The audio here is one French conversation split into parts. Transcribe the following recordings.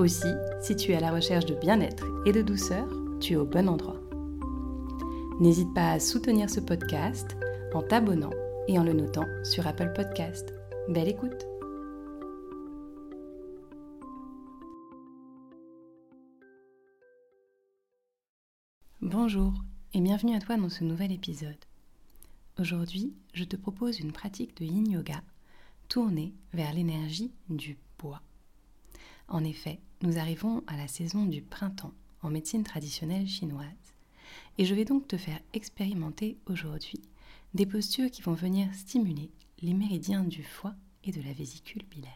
Aussi, si tu es à la recherche de bien-être et de douceur, tu es au bon endroit. N'hésite pas à soutenir ce podcast en t'abonnant et en le notant sur Apple Podcast. Belle écoute Bonjour et bienvenue à toi dans ce nouvel épisode. Aujourd'hui, je te propose une pratique de yin yoga tournée vers l'énergie du bois. En effet, nous arrivons à la saison du printemps en médecine traditionnelle chinoise et je vais donc te faire expérimenter aujourd'hui des postures qui vont venir stimuler les méridiens du foie et de la vésicule biliaire.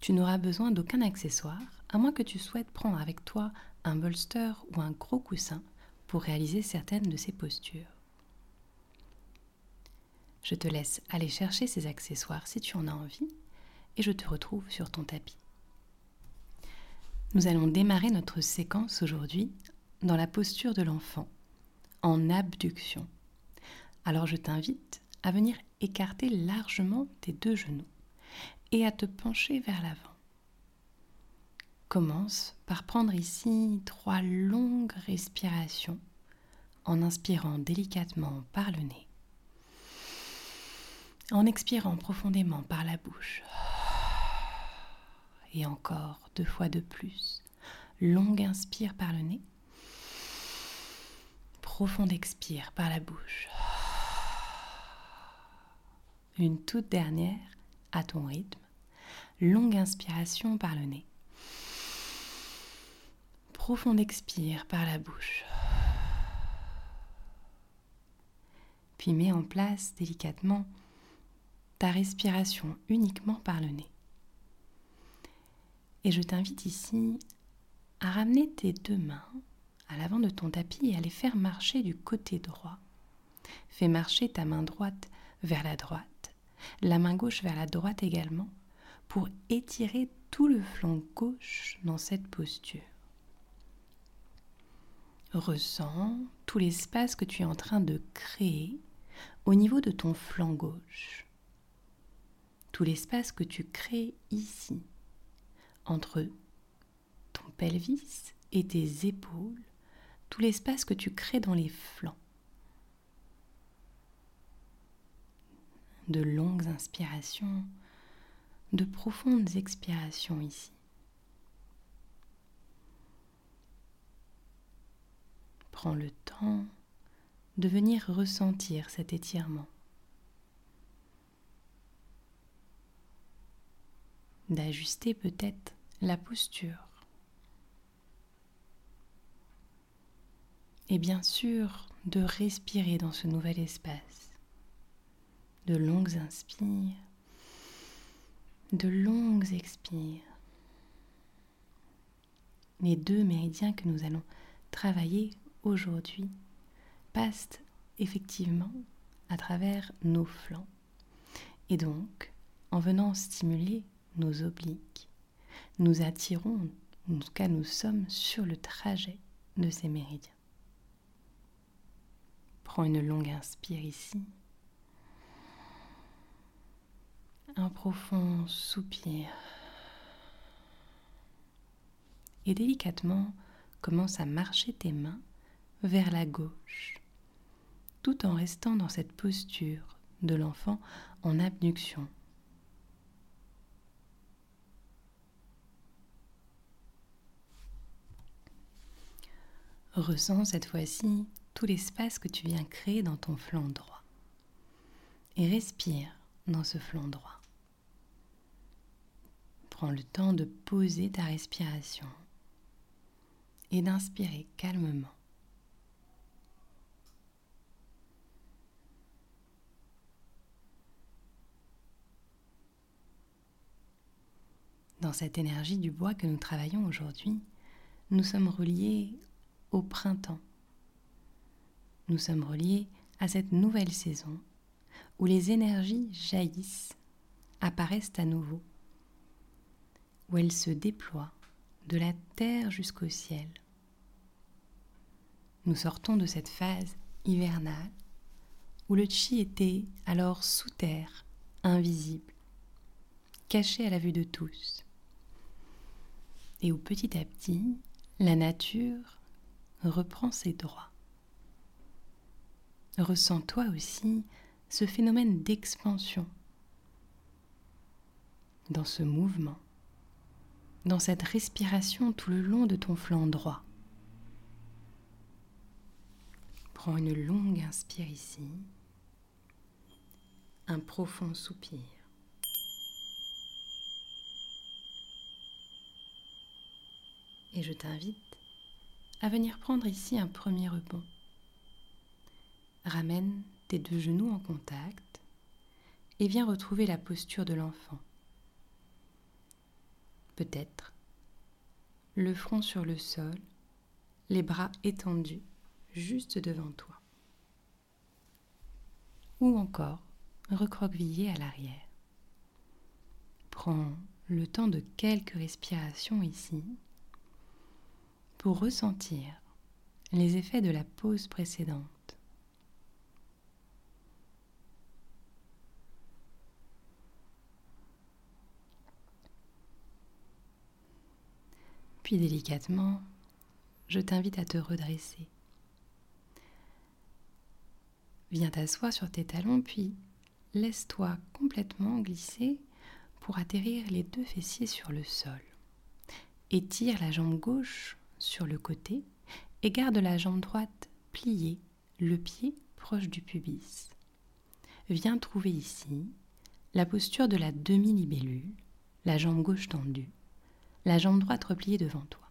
Tu n'auras besoin d'aucun accessoire à moins que tu souhaites prendre avec toi un bolster ou un gros coussin pour réaliser certaines de ces postures. Je te laisse aller chercher ces accessoires si tu en as envie et je te retrouve sur ton tapis. Nous allons démarrer notre séquence aujourd'hui dans la posture de l'enfant, en abduction. Alors je t'invite à venir écarter largement tes deux genoux et à te pencher vers l'avant. Commence par prendre ici trois longues respirations en inspirant délicatement par le nez en expirant profondément par la bouche. Et encore deux fois de plus. Longue inspire par le nez. Profonde expire par la bouche. Une toute dernière à ton rythme. Longue inspiration par le nez. Profonde expire par la bouche. Puis mets en place délicatement ta respiration uniquement par le nez. Et je t'invite ici à ramener tes deux mains à l'avant de ton tapis et à les faire marcher du côté droit. Fais marcher ta main droite vers la droite, la main gauche vers la droite également, pour étirer tout le flanc gauche dans cette posture. Ressens tout l'espace que tu es en train de créer au niveau de ton flanc gauche tout l'espace que tu crées ici, entre ton pelvis et tes épaules, tout l'espace que tu crées dans les flancs. De longues inspirations, de profondes expirations ici. Prends le temps de venir ressentir cet étirement. D'ajuster peut-être la posture. Et bien sûr, de respirer dans ce nouvel espace. De longues inspires, de longues expires. Les deux méridiens que nous allons travailler aujourd'hui passent effectivement à travers nos flancs. Et donc, en venant stimuler nos obliques, nous attirons, en tout cas nous sommes sur le trajet de ces méridiens. Prends une longue inspire ici. Un profond soupir. Et délicatement, commence à marcher tes mains vers la gauche, tout en restant dans cette posture de l'enfant en abduction Ressens cette fois-ci tout l'espace que tu viens créer dans ton flanc droit. Et respire dans ce flanc droit. Prends le temps de poser ta respiration et d'inspirer calmement. dans cette énergie du bois que nous travaillons aujourd'hui, nous sommes reliés au printemps. Nous sommes reliés à cette nouvelle saison où les énergies jaillissent, apparaissent à nouveau, où elles se déploient de la terre jusqu'au ciel. Nous sortons de cette phase hivernale où le chi était alors sous terre, invisible, caché à la vue de tous, et où petit à petit la nature reprend ses droits. Ressens toi aussi ce phénomène d'expansion dans ce mouvement, dans cette respiration tout le long de ton flanc droit. Prends une longue inspire ici, un profond soupir. Et je t'invite à venir prendre ici un premier rebond. Ramène tes deux genoux en contact et viens retrouver la posture de l'enfant. Peut-être le front sur le sol, les bras étendus juste devant toi. Ou encore recroquevillé à l'arrière. Prends le temps de quelques respirations ici pour ressentir les effets de la pause précédente. Puis délicatement, je t'invite à te redresser. Viens t'asseoir sur tes talons, puis laisse-toi complètement glisser pour atterrir les deux fessiers sur le sol. Étire la jambe gauche sur le côté et garde la jambe droite pliée, le pied proche du pubis. Viens trouver ici la posture de la demi-libellule, la jambe gauche tendue, la jambe droite repliée devant toi.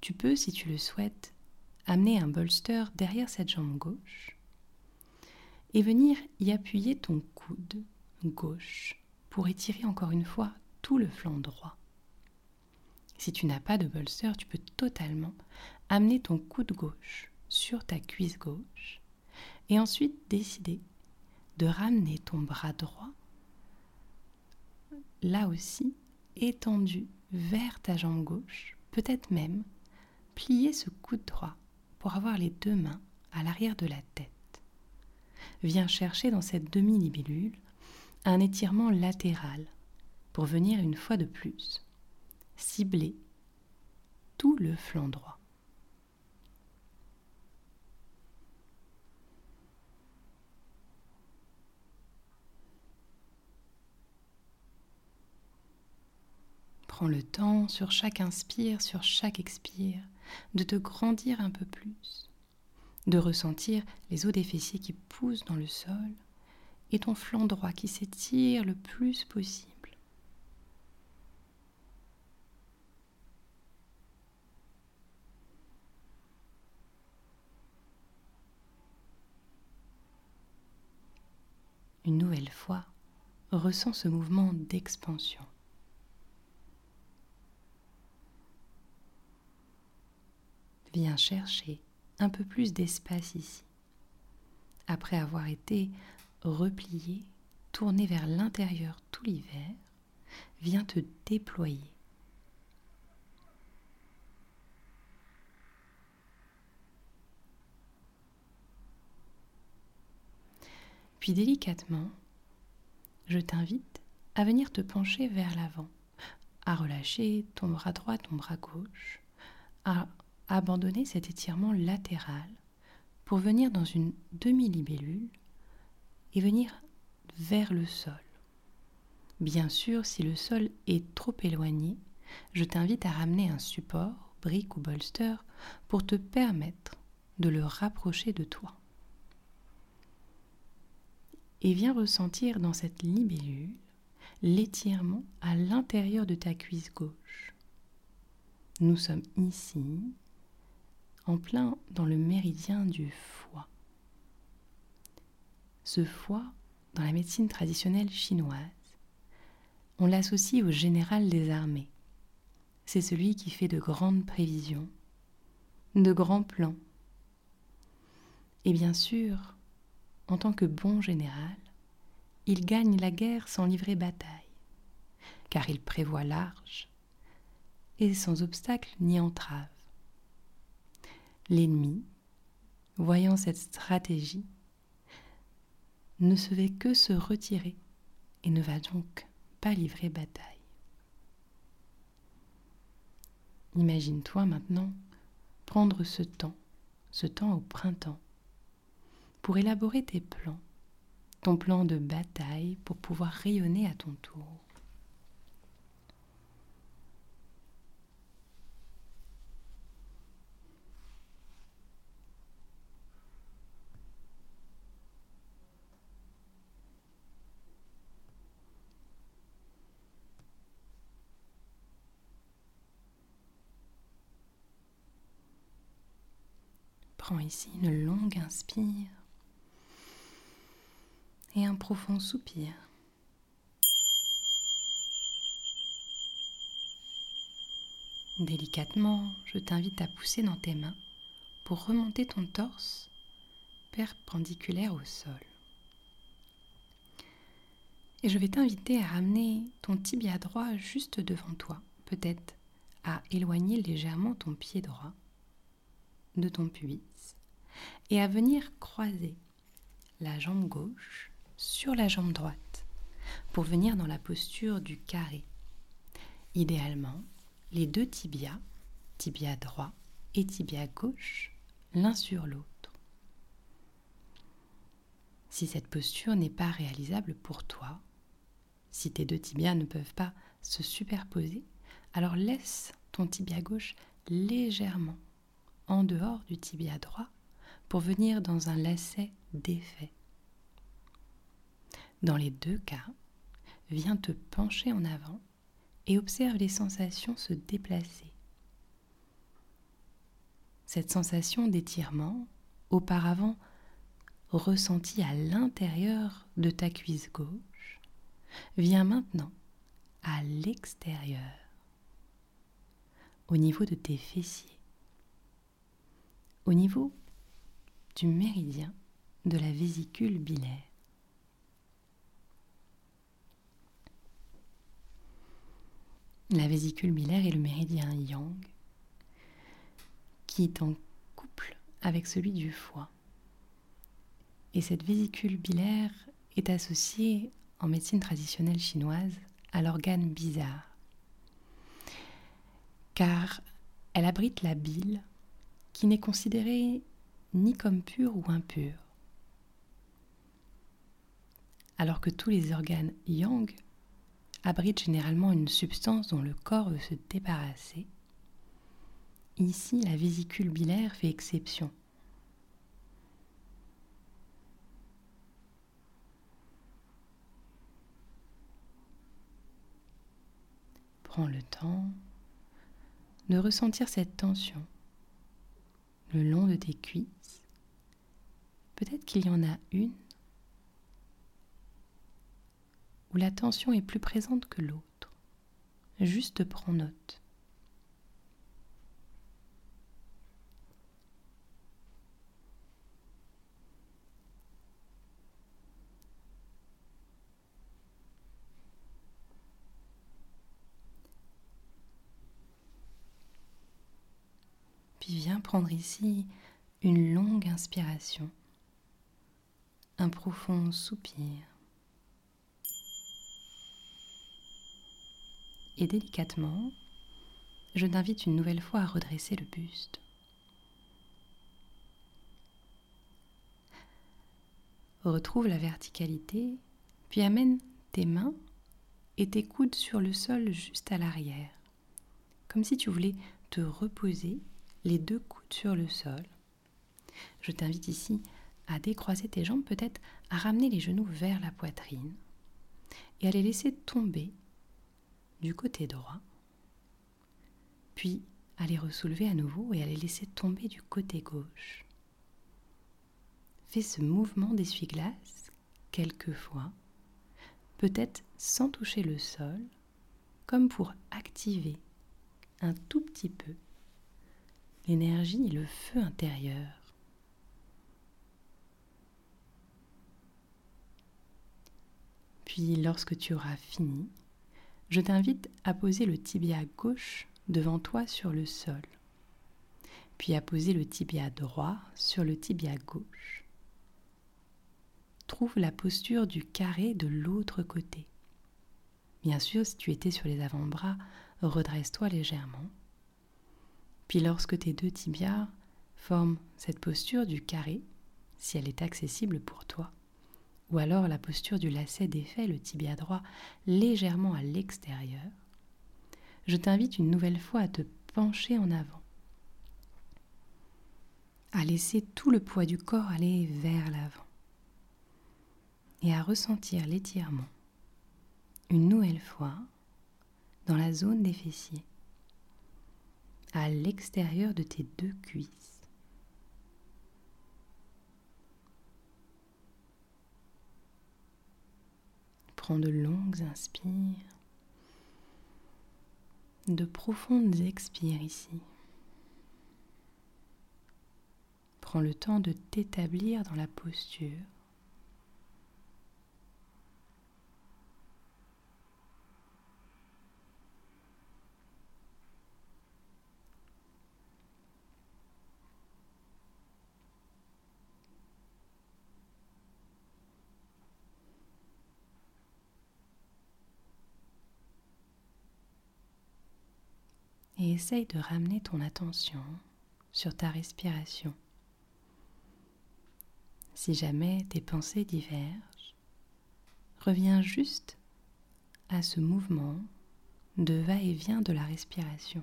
Tu peux, si tu le souhaites, amener un bolster derrière cette jambe gauche et venir y appuyer ton coude gauche pour étirer encore une fois tout le flanc droit. Si tu n'as pas de bolster, tu peux totalement amener ton coude gauche sur ta cuisse gauche et ensuite décider de ramener ton bras droit là aussi étendu vers ta jambe gauche, peut-être même plier ce coude droit pour avoir les deux mains à l'arrière de la tête. Viens chercher dans cette demi-libellule un étirement latéral pour venir une fois de plus cibler tout le flanc droit. Prends le temps sur chaque inspire, sur chaque expire, de te grandir un peu plus, de ressentir les os des fessiers qui poussent dans le sol et ton flanc droit qui s'étire le plus possible. Une nouvelle fois, ressens ce mouvement d'expansion. Viens chercher un peu plus d'espace ici. Après avoir été replié, tourné vers l'intérieur tout l'hiver, viens te déployer. Puis délicatement, je t'invite à venir te pencher vers l'avant, à relâcher ton bras droit, ton bras gauche, à abandonner cet étirement latéral pour venir dans une demi-libellule et venir vers le sol. Bien sûr, si le sol est trop éloigné, je t'invite à ramener un support, brique ou bolster, pour te permettre de le rapprocher de toi. Et viens ressentir dans cette libellule l'étirement à l'intérieur de ta cuisse gauche. Nous sommes ici, en plein dans le méridien du foie. Ce foie, dans la médecine traditionnelle chinoise, on l'associe au général des armées. C'est celui qui fait de grandes prévisions, de grands plans. Et bien sûr, en tant que bon général, il gagne la guerre sans livrer bataille, car il prévoit large et sans obstacle ni entrave. L'ennemi, voyant cette stratégie, ne se fait que se retirer et ne va donc pas livrer bataille. Imagine-toi maintenant prendre ce temps, ce temps au printemps, pour élaborer tes plans, ton plan de bataille pour pouvoir rayonner à ton tour. Prends ici une longue inspire et un profond soupir. Délicatement, je t'invite à pousser dans tes mains pour remonter ton torse perpendiculaire au sol. Et je vais t'inviter à ramener ton tibia droit juste devant toi, peut-être à éloigner légèrement ton pied droit de ton pubis et à venir croiser la jambe gauche sur la jambe droite pour venir dans la posture du carré. Idéalement, les deux tibias, tibia droit et tibia gauche, l'un sur l'autre. Si cette posture n'est pas réalisable pour toi, si tes deux tibias ne peuvent pas se superposer, alors laisse ton tibia gauche légèrement en dehors du tibia droit pour venir dans un lacet d'effet. Dans les deux cas, viens te pencher en avant et observe les sensations se déplacer. Cette sensation d'étirement, auparavant ressentie à l'intérieur de ta cuisse gauche, vient maintenant à l'extérieur, au niveau de tes fessiers au niveau du méridien de la vésicule bilaire. La vésicule bilaire est le méridien yang qui est en couple avec celui du foie. Et cette vésicule bilaire est associée en médecine traditionnelle chinoise à l'organe bizarre, car elle abrite la bile qui n'est considéré ni comme pur ou impur. Alors que tous les organes yang abritent généralement une substance dont le corps veut se débarrasser, ici la vésicule bilaire fait exception. Prends le temps de ressentir cette tension le long de tes cuisses. Peut-être qu'il y en a une où la est plus présente que l'autre. Juste prends note. Puis viens prendre ici une longue inspiration, un profond soupir. Et délicatement, je t'invite une nouvelle fois à redresser le buste. Retrouve la verticalité, puis amène tes mains et tes coudes sur le sol juste à l'arrière, comme si tu voulais te reposer les deux coudes sur le sol. Je t'invite ici à décroiser tes jambes, peut-être à ramener les genoux vers la poitrine et à les laisser tomber du côté droit, puis à les ressoulever à nouveau et à les laisser tomber du côté gauche. Fais ce mouvement d'essuie-glace quelques fois, peut-être sans toucher le sol, comme pour activer un tout petit peu l'énergie et le feu intérieur. Puis lorsque tu auras fini, je t'invite à poser le tibia gauche devant toi sur le sol, puis à poser le tibia droit sur le tibia gauche. Trouve la posture du carré de l'autre côté. Bien sûr, si tu étais sur les avant-bras, redresse-toi légèrement. Puis lorsque tes deux tibias forment cette posture du carré, si elle est accessible pour toi, ou alors la posture du lacet défait, le tibia droit légèrement à l'extérieur, je t'invite une nouvelle fois à te pencher en avant, à laisser tout le poids du corps aller vers l'avant. Et à ressentir l'étirement une nouvelle fois dans la zone des fessiers, à l'extérieur de tes deux cuisses. Prends de longues inspires, de profondes expires ici. Prends le temps de t'établir dans la posture. Et essaye de ramener ton attention sur ta respiration. Si jamais tes pensées divergent, reviens juste à ce mouvement de va-et-vient de la respiration.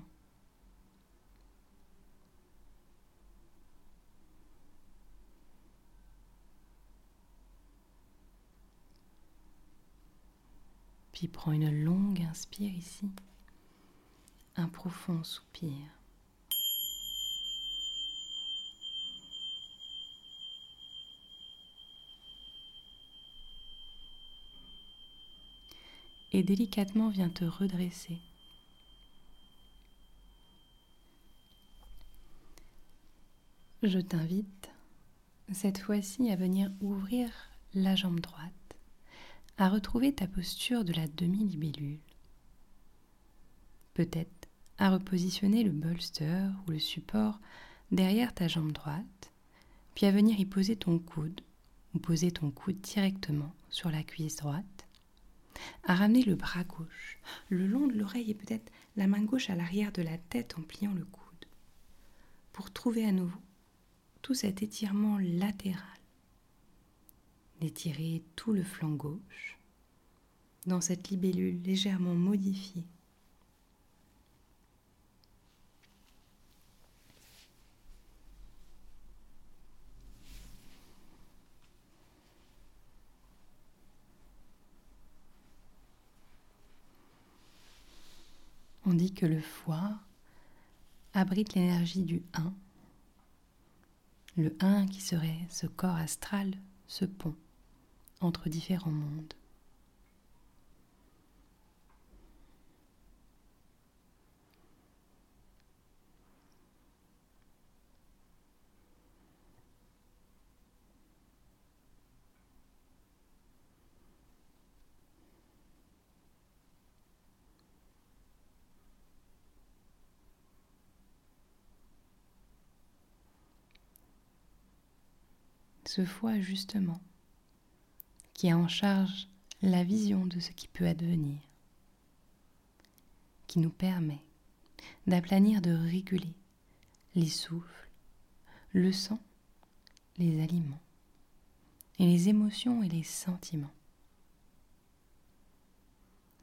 Puis prends une longue inspire ici un profond soupir. Et délicatement viens te redresser. Je t'invite cette fois-ci à venir ouvrir la jambe droite, à retrouver ta posture de la demi-libellule. Peut-être à repositionner le bolster ou le support derrière ta jambe droite, puis à venir y poser ton coude ou poser ton coude directement sur la cuisse droite, à ramener le bras gauche le long de l'oreille et peut-être la main gauche à l'arrière de la tête en pliant le coude, pour trouver à nouveau tout cet étirement latéral, d'étirer tout le flanc gauche dans cette libellule légèrement modifiée On dit que le foie abrite l'énergie du 1. Le 1 qui serait ce corps astral, ce pont entre différents mondes. Ce foie justement, qui a en charge la vision de ce qui peut advenir, qui nous permet d'aplanir, de réguler les souffles, le sang, les aliments, et les émotions et les sentiments.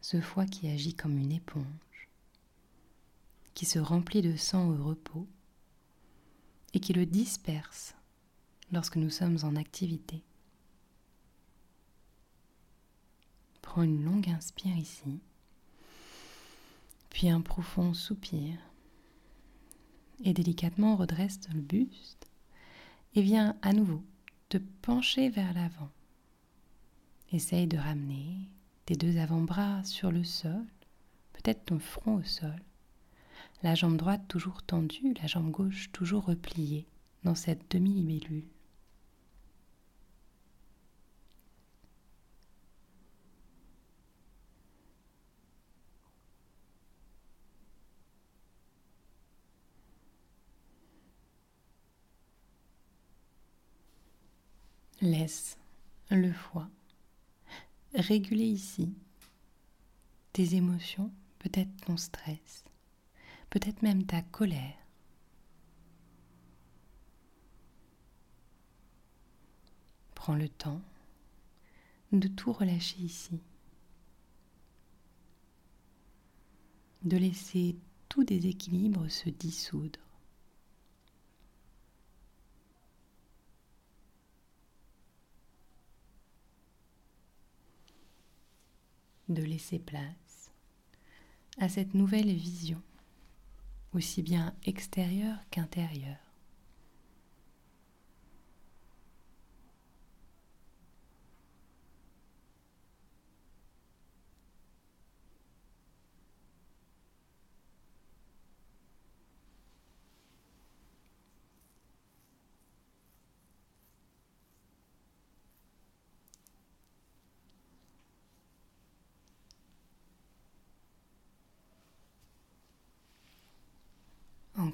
Ce foie qui agit comme une éponge, qui se remplit de sang au repos et qui le disperse lorsque nous sommes en activité. Prends une longue inspire ici, puis un profond soupir, et délicatement redresse le buste et viens à nouveau te pencher vers l'avant. Essaye de ramener tes deux avant-bras sur le sol, peut-être ton front au sol, la jambe droite toujours tendue, la jambe gauche toujours repliée dans cette demi-libellule. Laisse le foie réguler ici tes émotions, peut-être ton stress, peut-être même ta colère. Prends le temps de tout relâcher ici, de laisser tout déséquilibre se dissoudre. De laisser place à cette nouvelle vision, aussi bien extérieure qu'intérieure.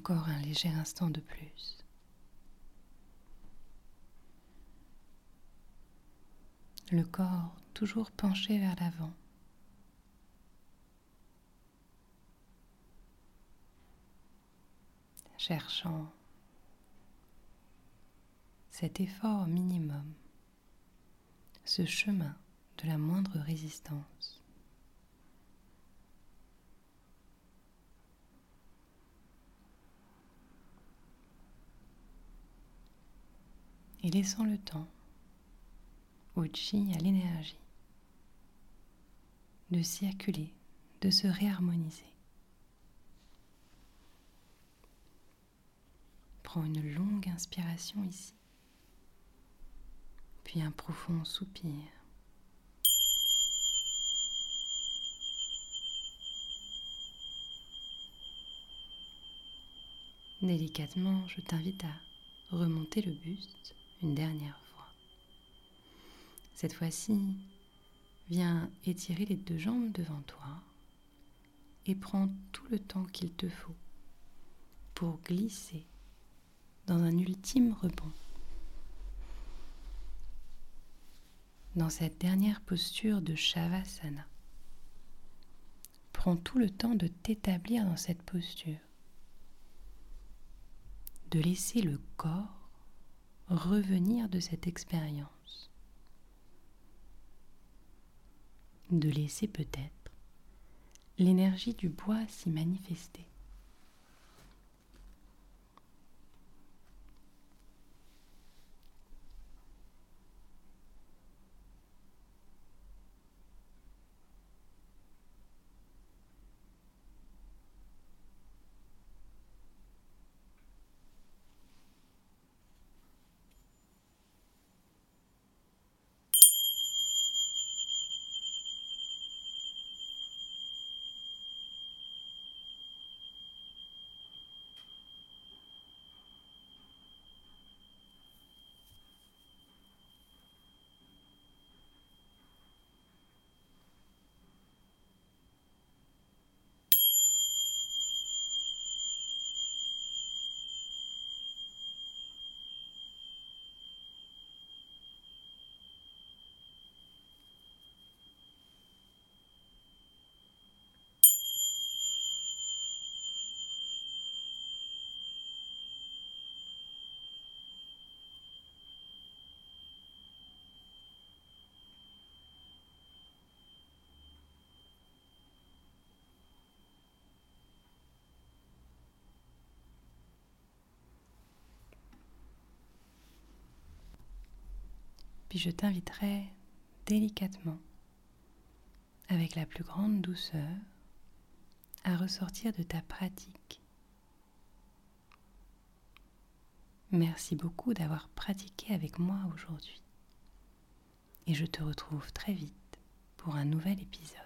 Encore un léger instant de plus. Le corps toujours penché vers l'avant. Cherchant cet effort minimum, ce chemin de la moindre résistance. Et laissant le temps au chi, à l'énergie, de circuler, de se réharmoniser. Prends une longue inspiration ici, puis un profond soupir. Délicatement, je t'invite à remonter le buste dernière fois. Cette fois-ci, viens étirer les deux jambes devant toi et prends tout le temps qu'il te faut pour glisser dans un ultime rebond. Dans cette dernière posture de Shavasana, prends tout le temps de t'établir dans cette posture, de laisser le corps revenir de cette expérience, de laisser peut-être l'énergie du bois s'y manifester. Puis je t'inviterai délicatement, avec la plus grande douceur, à ressortir de ta pratique. Merci beaucoup d'avoir pratiqué avec moi aujourd'hui. Et je te retrouve très vite pour un nouvel épisode.